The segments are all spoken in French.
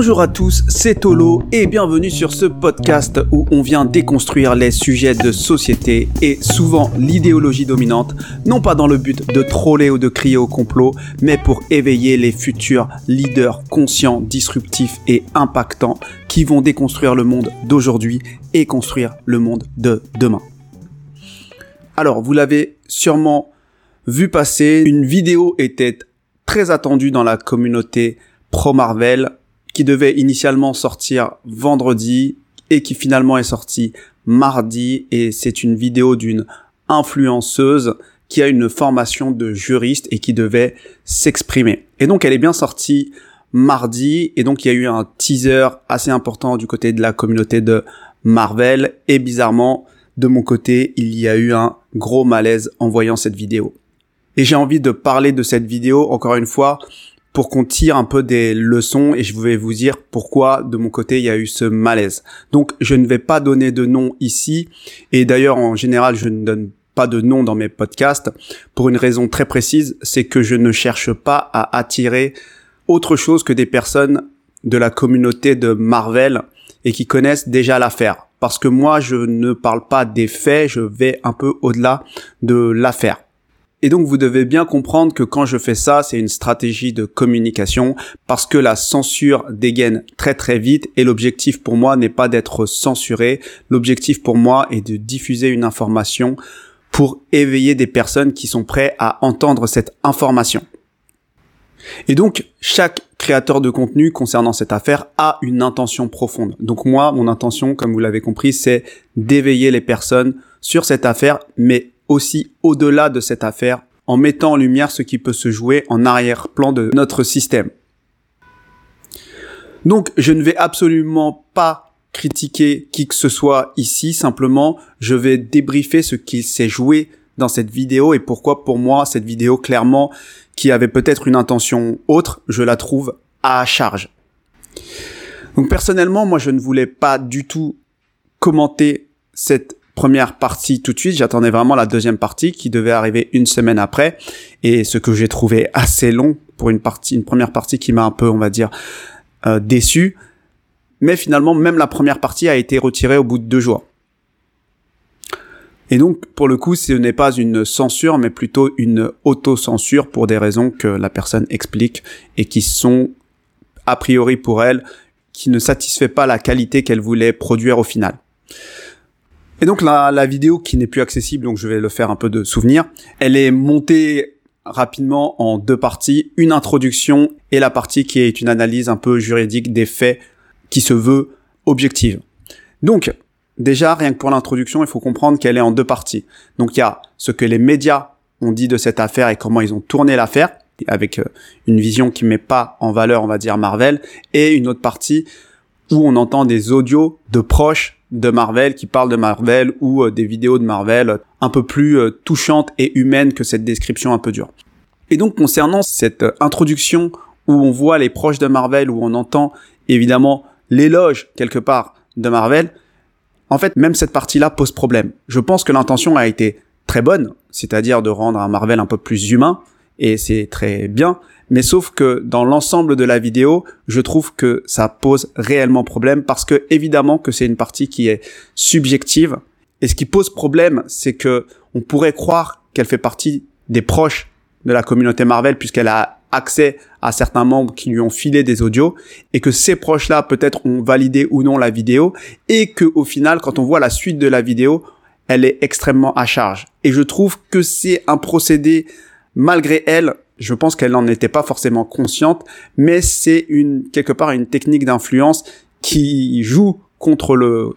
Bonjour à tous, c'est Tolo et bienvenue sur ce podcast où on vient déconstruire les sujets de société et souvent l'idéologie dominante, non pas dans le but de troller ou de crier au complot, mais pour éveiller les futurs leaders conscients, disruptifs et impactants qui vont déconstruire le monde d'aujourd'hui et construire le monde de demain. Alors, vous l'avez sûrement vu passer, une vidéo était très attendue dans la communauté pro-Marvel devait initialement sortir vendredi et qui finalement est sorti mardi et c'est une vidéo d'une influenceuse qui a une formation de juriste et qui devait s'exprimer. Et donc elle est bien sortie mardi et donc il y a eu un teaser assez important du côté de la communauté de Marvel et bizarrement de mon côté il y a eu un gros malaise en voyant cette vidéo. Et j'ai envie de parler de cette vidéo encore une fois pour qu'on tire un peu des leçons et je vais vous dire pourquoi de mon côté il y a eu ce malaise. Donc je ne vais pas donner de nom ici et d'ailleurs en général je ne donne pas de nom dans mes podcasts pour une raison très précise, c'est que je ne cherche pas à attirer autre chose que des personnes de la communauté de Marvel et qui connaissent déjà l'affaire. Parce que moi, je ne parle pas des faits, je vais un peu au-delà de l'affaire. Et donc vous devez bien comprendre que quand je fais ça, c'est une stratégie de communication parce que la censure dégaine très très vite et l'objectif pour moi n'est pas d'être censuré, l'objectif pour moi est de diffuser une information pour éveiller des personnes qui sont prêtes à entendre cette information. Et donc, chaque créateur de contenu concernant cette affaire a une intention profonde. Donc moi, mon intention, comme vous l'avez compris, c'est d'éveiller les personnes sur cette affaire, mais aussi au-delà de cette affaire en mettant en lumière ce qui peut se jouer en arrière-plan de notre système. Donc je ne vais absolument pas critiquer qui que ce soit ici, simplement je vais débriefer ce qui s'est joué dans cette vidéo et pourquoi pour moi cette vidéo clairement qui avait peut-être une intention autre, je la trouve à charge. Donc personnellement, moi je ne voulais pas du tout commenter cette première partie tout de suite. J'attendais vraiment la deuxième partie qui devait arriver une semaine après. Et ce que j'ai trouvé assez long pour une partie, une première partie qui m'a un peu, on va dire, euh, déçu. Mais finalement, même la première partie a été retirée au bout de deux jours. Et donc, pour le coup, ce n'est pas une censure, mais plutôt une auto-censure pour des raisons que la personne explique et qui sont, a priori pour elle, qui ne satisfait pas la qualité qu'elle voulait produire au final. Et donc la, vidéo qui n'est plus accessible, donc je vais le faire un peu de souvenir, elle est montée rapidement en deux parties, une introduction et la partie qui est une analyse un peu juridique des faits qui se veut objective. Donc déjà, rien que pour l'introduction, il faut comprendre qu'elle est en deux parties. Donc il y a ce que les médias ont dit de cette affaire et comment ils ont tourné l'affaire, avec euh, une vision qui met pas en valeur, on va dire, Marvel, et une autre partie où on entend des audios de proches de Marvel qui parlent de Marvel ou euh, des vidéos de Marvel un peu plus euh, touchantes et humaines que cette description un peu dure. Et donc concernant cette euh, introduction où on voit les proches de Marvel, où on entend évidemment l'éloge quelque part de Marvel, en fait même cette partie-là pose problème. Je pense que l'intention a été très bonne, c'est-à-dire de rendre un Marvel un peu plus humain, et c'est très bien, mais sauf que dans l'ensemble de la vidéo, je trouve que ça pose réellement problème parce que évidemment que c'est une partie qui est subjective. Et ce qui pose problème, c'est que on pourrait croire qu'elle fait partie des proches de la communauté Marvel puisqu'elle a accès à certains membres qui lui ont filé des audios et que ces proches-là peut-être ont validé ou non la vidéo et que au final, quand on voit la suite de la vidéo, elle est extrêmement à charge. Et je trouve que c'est un procédé malgré elle je pense qu'elle n'en était pas forcément consciente, mais c'est une quelque part une technique d'influence qui joue contre le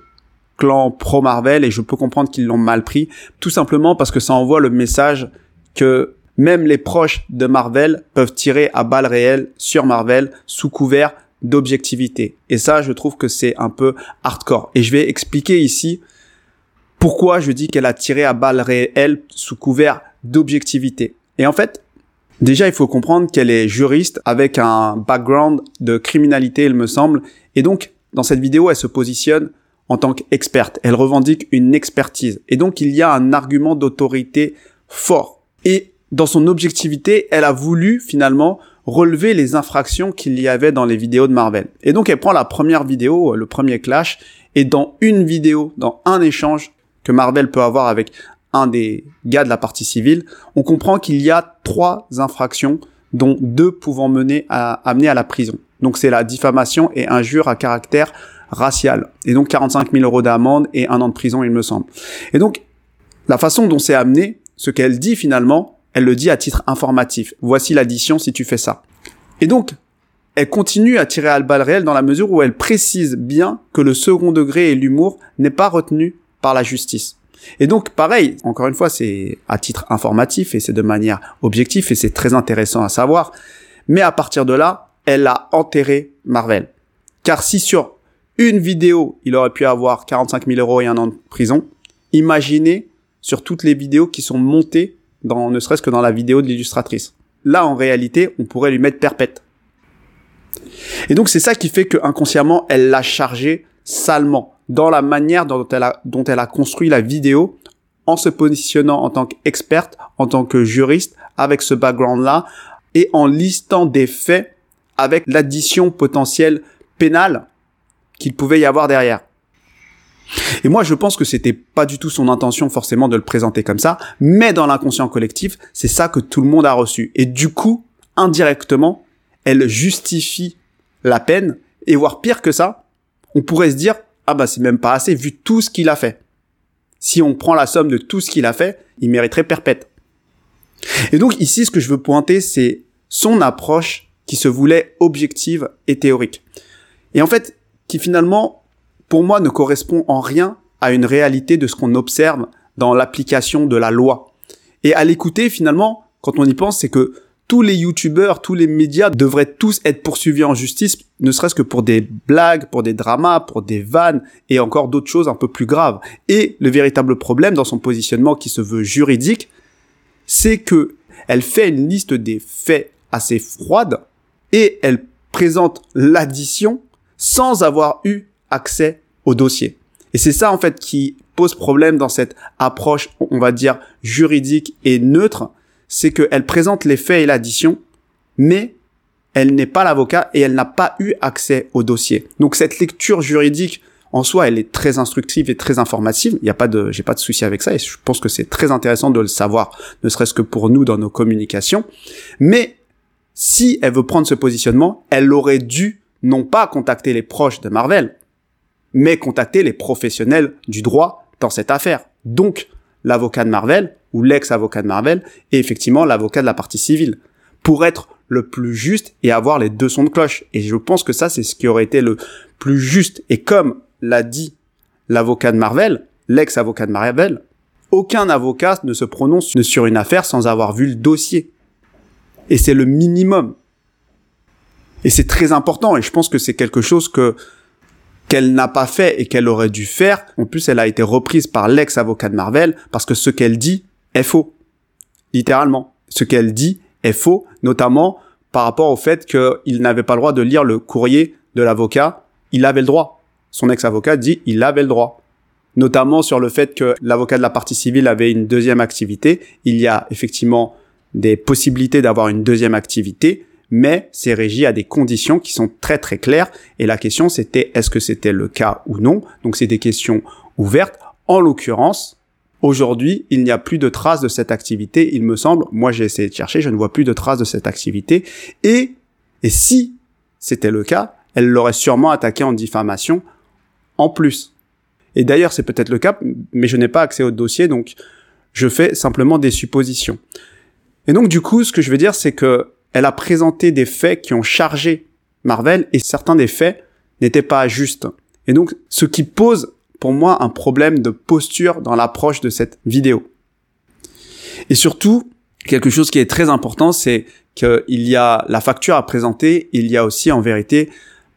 clan pro Marvel et je peux comprendre qu'ils l'ont mal pris, tout simplement parce que ça envoie le message que même les proches de Marvel peuvent tirer à balles réelles sur Marvel sous couvert d'objectivité. Et ça, je trouve que c'est un peu hardcore. Et je vais expliquer ici pourquoi je dis qu'elle a tiré à balles réelles sous couvert d'objectivité. Et en fait, Déjà, il faut comprendre qu'elle est juriste avec un background de criminalité, il me semble. Et donc, dans cette vidéo, elle se positionne en tant qu'experte. Elle revendique une expertise. Et donc, il y a un argument d'autorité fort. Et dans son objectivité, elle a voulu finalement relever les infractions qu'il y avait dans les vidéos de Marvel. Et donc elle prend la première vidéo, le premier clash, et dans une vidéo, dans un échange que Marvel peut avoir avec un des gars de la partie civile, on comprend qu'il y a trois infractions, dont deux pouvant mener à, amener à la prison. Donc c'est la diffamation et injure à caractère racial. Et donc 45 000 euros d'amende et un an de prison, il me semble. Et donc, la façon dont c'est amené, ce qu'elle dit finalement, elle le dit à titre informatif. Voici l'addition si tu fais ça. Et donc, elle continue à tirer à balle réelle dans la mesure où elle précise bien que le second degré et l'humour n'est pas retenu par la justice. Et donc, pareil, encore une fois, c'est à titre informatif et c'est de manière objective et c'est très intéressant à savoir. Mais à partir de là, elle a enterré Marvel. Car si sur une vidéo, il aurait pu avoir 45 000 euros et un an de prison, imaginez sur toutes les vidéos qui sont montées dans, ne serait-ce que dans la vidéo de l'illustratrice. Là, en réalité, on pourrait lui mettre perpète. Et donc, c'est ça qui fait que inconsciemment, elle l'a chargé salement dans la manière dont elle a, dont elle a construit la vidéo en se positionnant en tant qu'experte, en tant que juriste, avec ce background-là, et en listant des faits avec l'addition potentielle pénale qu'il pouvait y avoir derrière. Et moi, je pense que c'était pas du tout son intention forcément de le présenter comme ça, mais dans l'inconscient collectif, c'est ça que tout le monde a reçu. Et du coup, indirectement, elle justifie la peine, et voire pire que ça, on pourrait se dire, ah bah c'est même pas assez vu tout ce qu'il a fait. Si on prend la somme de tout ce qu'il a fait, il mériterait perpète. Et donc ici, ce que je veux pointer, c'est son approche qui se voulait objective et théorique. Et en fait, qui finalement, pour moi, ne correspond en rien à une réalité de ce qu'on observe dans l'application de la loi. Et à l'écouter, finalement, quand on y pense, c'est que tous les youtubeurs, tous les médias devraient tous être poursuivis en justice, ne serait-ce que pour des blagues, pour des dramas, pour des vannes et encore d'autres choses un peu plus graves. Et le véritable problème dans son positionnement qui se veut juridique, c'est que elle fait une liste des faits assez froide et elle présente l'addition sans avoir eu accès au dossier. Et c'est ça en fait qui pose problème dans cette approche, on va dire, juridique et neutre, c'est qu'elle présente les faits et l'addition, mais elle n'est pas l'avocat et elle n'a pas eu accès au dossier. Donc cette lecture juridique en soi, elle est très instructive et très informative. Il n'y a pas de, j'ai pas de souci avec ça et je pense que c'est très intéressant de le savoir, ne serait-ce que pour nous dans nos communications. Mais si elle veut prendre ce positionnement, elle aurait dû non pas contacter les proches de Marvel, mais contacter les professionnels du droit dans cette affaire. Donc, l'avocat de Marvel, ou l'ex-avocat de Marvel, et effectivement l'avocat de la partie civile, pour être le plus juste et avoir les deux sons de cloche. Et je pense que ça, c'est ce qui aurait été le plus juste. Et comme l'a dit l'avocat de Marvel, l'ex-avocat de Marvel, aucun avocat ne se prononce sur une affaire sans avoir vu le dossier. Et c'est le minimum. Et c'est très important et je pense que c'est quelque chose que qu'elle n'a pas fait et qu'elle aurait dû faire. En plus, elle a été reprise par l'ex-avocat de Marvel parce que ce qu'elle dit est faux. Littéralement. Ce qu'elle dit est faux, notamment par rapport au fait qu'il n'avait pas le droit de lire le courrier de l'avocat. Il avait le droit. Son ex-avocat dit il avait le droit. Notamment sur le fait que l'avocat de la partie civile avait une deuxième activité. Il y a effectivement des possibilités d'avoir une deuxième activité, mais c'est régi à des conditions qui sont très très claires. Et la question c'était est-ce que c'était le cas ou non? Donc c'est des questions ouvertes. En l'occurrence, aujourd'hui, il n'y a plus de traces de cette activité, il me semble. Moi j'ai essayé de chercher, je ne vois plus de traces de cette activité. Et, et si c'était le cas, elle l'aurait sûrement attaqué en diffamation en plus. Et d'ailleurs, c'est peut-être le cas, mais je n'ai pas accès au dossier, donc je fais simplement des suppositions. Et donc, du coup, ce que je veux dire, c'est que elle a présenté des faits qui ont chargé Marvel et certains des faits n'étaient pas justes. Et donc, ce qui pose pour moi un problème de posture dans l'approche de cette vidéo. Et surtout, quelque chose qui est très important, c'est qu'il y a la facture à présenter, il y a aussi en vérité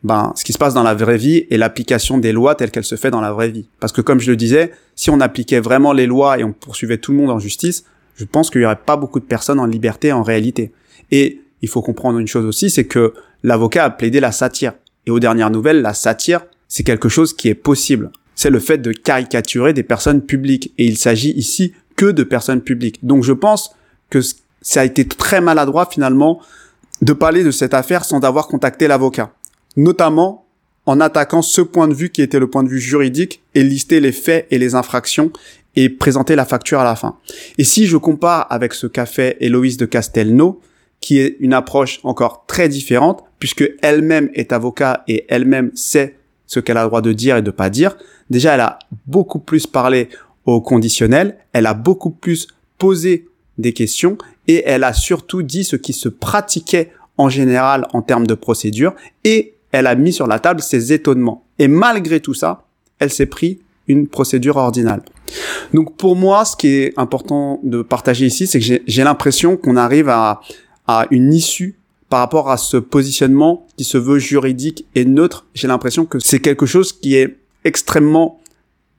ben, ce qui se passe dans la vraie vie et l'application des lois telles qu'elles se fait dans la vraie vie. Parce que comme je le disais, si on appliquait vraiment les lois et on poursuivait tout le monde en justice, je pense qu'il y aurait pas beaucoup de personnes en liberté en réalité. Et il faut comprendre une chose aussi, c'est que l'avocat a plaidé la satire. Et aux dernières nouvelles, la satire, c'est quelque chose qui est possible. C'est le fait de caricaturer des personnes publiques. Et il s'agit ici que de personnes publiques. Donc je pense que ça a été très maladroit finalement de parler de cette affaire sans avoir contacté l'avocat. Notamment en attaquant ce point de vue qui était le point de vue juridique et lister les faits et les infractions et présenter la facture à la fin. Et si je compare avec ce qu'a fait Héloïse de Castelnau, qui est une approche encore très différente, puisque elle-même est avocat et elle-même sait ce qu'elle a le droit de dire et de pas dire. Déjà, elle a beaucoup plus parlé au conditionnel, elle a beaucoup plus posé des questions et elle a surtout dit ce qui se pratiquait en général en termes de procédure et elle a mis sur la table ses étonnements. Et malgré tout ça, elle s'est pris une procédure ordinale. Donc pour moi, ce qui est important de partager ici, c'est que j'ai l'impression qu'on arrive à, à une issue par rapport à ce positionnement qui se veut juridique et neutre. J'ai l'impression que c'est quelque chose qui est extrêmement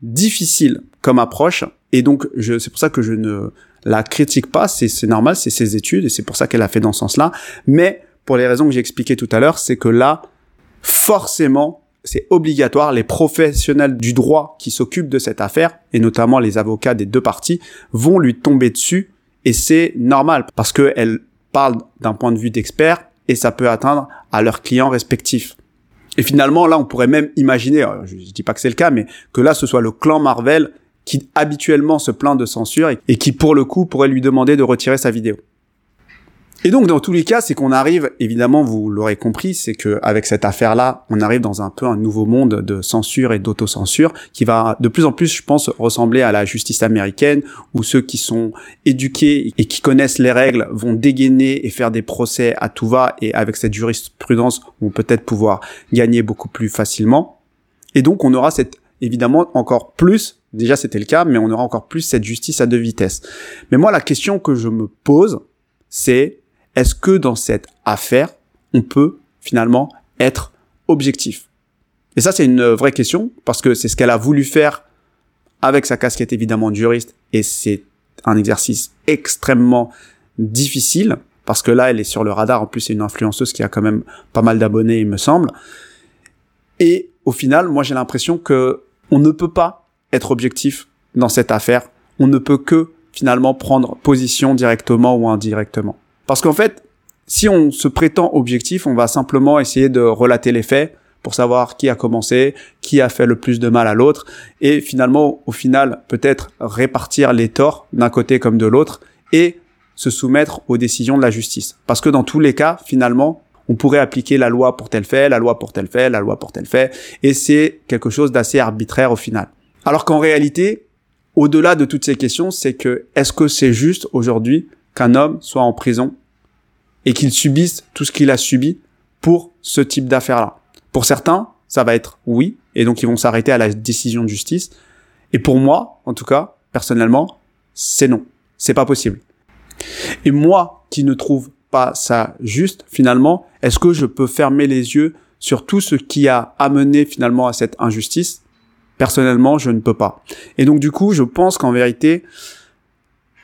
difficile comme approche et donc c'est pour ça que je ne la critique pas, c'est normal, c'est ses études et c'est pour ça qu'elle a fait dans ce sens-là. Mais pour les raisons que j'ai expliquées tout à l'heure, c'est que là, forcément, c'est obligatoire, les professionnels du droit qui s'occupent de cette affaire, et notamment les avocats des deux parties, vont lui tomber dessus, et c'est normal, parce qu'elle d'un point de vue d'expert, et ça peut atteindre à leurs clients respectifs. Et finalement, là, on pourrait même imaginer, euh, je dis pas que c'est le cas, mais que là, ce soit le clan Marvel qui habituellement se plaint de censure et, qui pour le coup pourrait lui demander de retirer sa vidéo. Et donc dans tous les cas, c'est qu'on arrive, évidemment, vous l'aurez compris, c'est que avec cette affaire-là, on arrive dans un peu un nouveau monde de censure et d'autocensure qui va de plus en plus, je pense, ressembler à la justice américaine, où ceux qui sont éduqués et qui connaissent les règles vont dégainer et faire des procès à tout va, et avec cette jurisprudence, vont peut-être pouvoir gagner beaucoup plus facilement. Et donc on aura cette évidemment encore plus Déjà, c'était le cas, mais on aura encore plus cette justice à deux vitesses. Mais moi, la question que je me pose, c'est est-ce que dans cette affaire, on peut finalement être objectif? Et ça, c'est une vraie question, parce que c'est ce qu'elle a voulu faire avec sa casquette évidemment de juriste, et c'est un exercice extrêmement difficile, parce que là, elle est sur le radar, en plus c'est une influenceuse qui a quand même pas mal d'abonnés, il me semble. Et au final, moi j'ai l'impression que on ne peut pas être objectif dans cette affaire. On ne peut que finalement prendre position directement ou indirectement. Parce qu'en fait, si on se prétend objectif, on va simplement essayer de relater les faits pour savoir qui a commencé, qui a fait le plus de mal à l'autre, et finalement, au final, peut-être répartir les torts d'un côté comme de l'autre, et se soumettre aux décisions de la justice. Parce que dans tous les cas, finalement, on pourrait appliquer la loi pour tel fait, la loi pour tel fait, la loi pour tel fait, et c'est quelque chose d'assez arbitraire au final. Alors qu'en réalité, au-delà de toutes ces questions, c'est que est-ce que c'est juste aujourd'hui qu'un homme soit en prison et qu'il subisse tout ce qu'il a subi pour ce type d'affaires-là Pour certains, ça va être oui, et donc ils vont s'arrêter à la décision de justice. Et pour moi, en tout cas, personnellement, c'est non. C'est pas possible. Et moi, qui ne trouve pas ça juste, finalement, est-ce que je peux fermer les yeux sur tout ce qui a amené finalement à cette injustice? Personnellement, je ne peux pas. Et donc du coup, je pense qu'en vérité,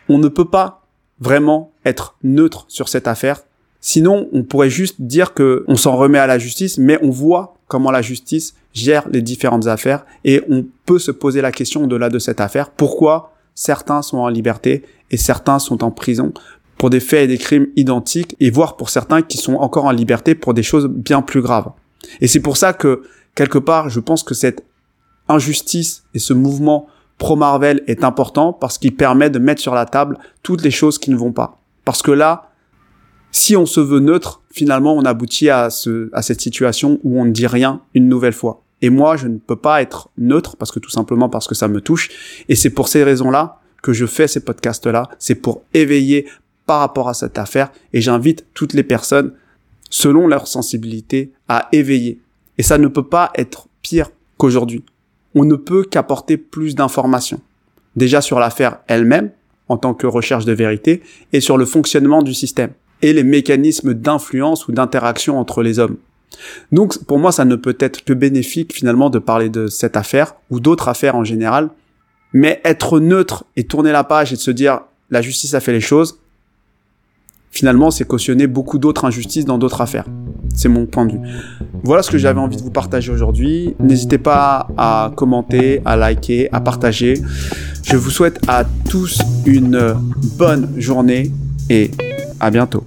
on ne peut pas vraiment être neutre sur cette affaire. Sinon, on pourrait juste dire que on s'en remet à la justice, mais on voit comment la justice gère les différentes affaires et on peut se poser la question au-delà de cette affaire. Pourquoi certains sont en liberté et certains sont en prison pour des faits et des crimes identiques et voire pour certains qui sont encore en liberté pour des choses bien plus graves. Et c'est pour ça que quelque part, je pense que cette injustice et ce mouvement pro-Marvel est important parce qu'il permet de mettre sur la table toutes les choses qui ne vont pas. Parce que là, si on se veut neutre, finalement, on aboutit à, ce, à cette situation où on ne dit rien une nouvelle fois. Et moi, je ne peux pas être neutre parce que tout simplement parce que ça me touche. Et c'est pour ces raisons-là que je fais ces podcasts-là. C'est pour éveiller par rapport à cette affaire. Et j'invite toutes les personnes, selon leur sensibilité, à éveiller. Et ça ne peut pas être pire qu'aujourd'hui on ne peut qu'apporter plus d'informations. Déjà sur l'affaire elle-même, en tant que recherche de vérité, et sur le fonctionnement du système, et les mécanismes d'influence ou d'interaction entre les hommes. Donc pour moi, ça ne peut être que bénéfique finalement de parler de cette affaire, ou d'autres affaires en général, mais être neutre et tourner la page et de se dire la justice a fait les choses, finalement, c'est cautionner beaucoup d'autres injustices dans d'autres affaires. C'est mon point de vue. Voilà ce que j'avais envie de vous partager aujourd'hui. N'hésitez pas à commenter, à liker, à partager. Je vous souhaite à tous une bonne journée et à bientôt.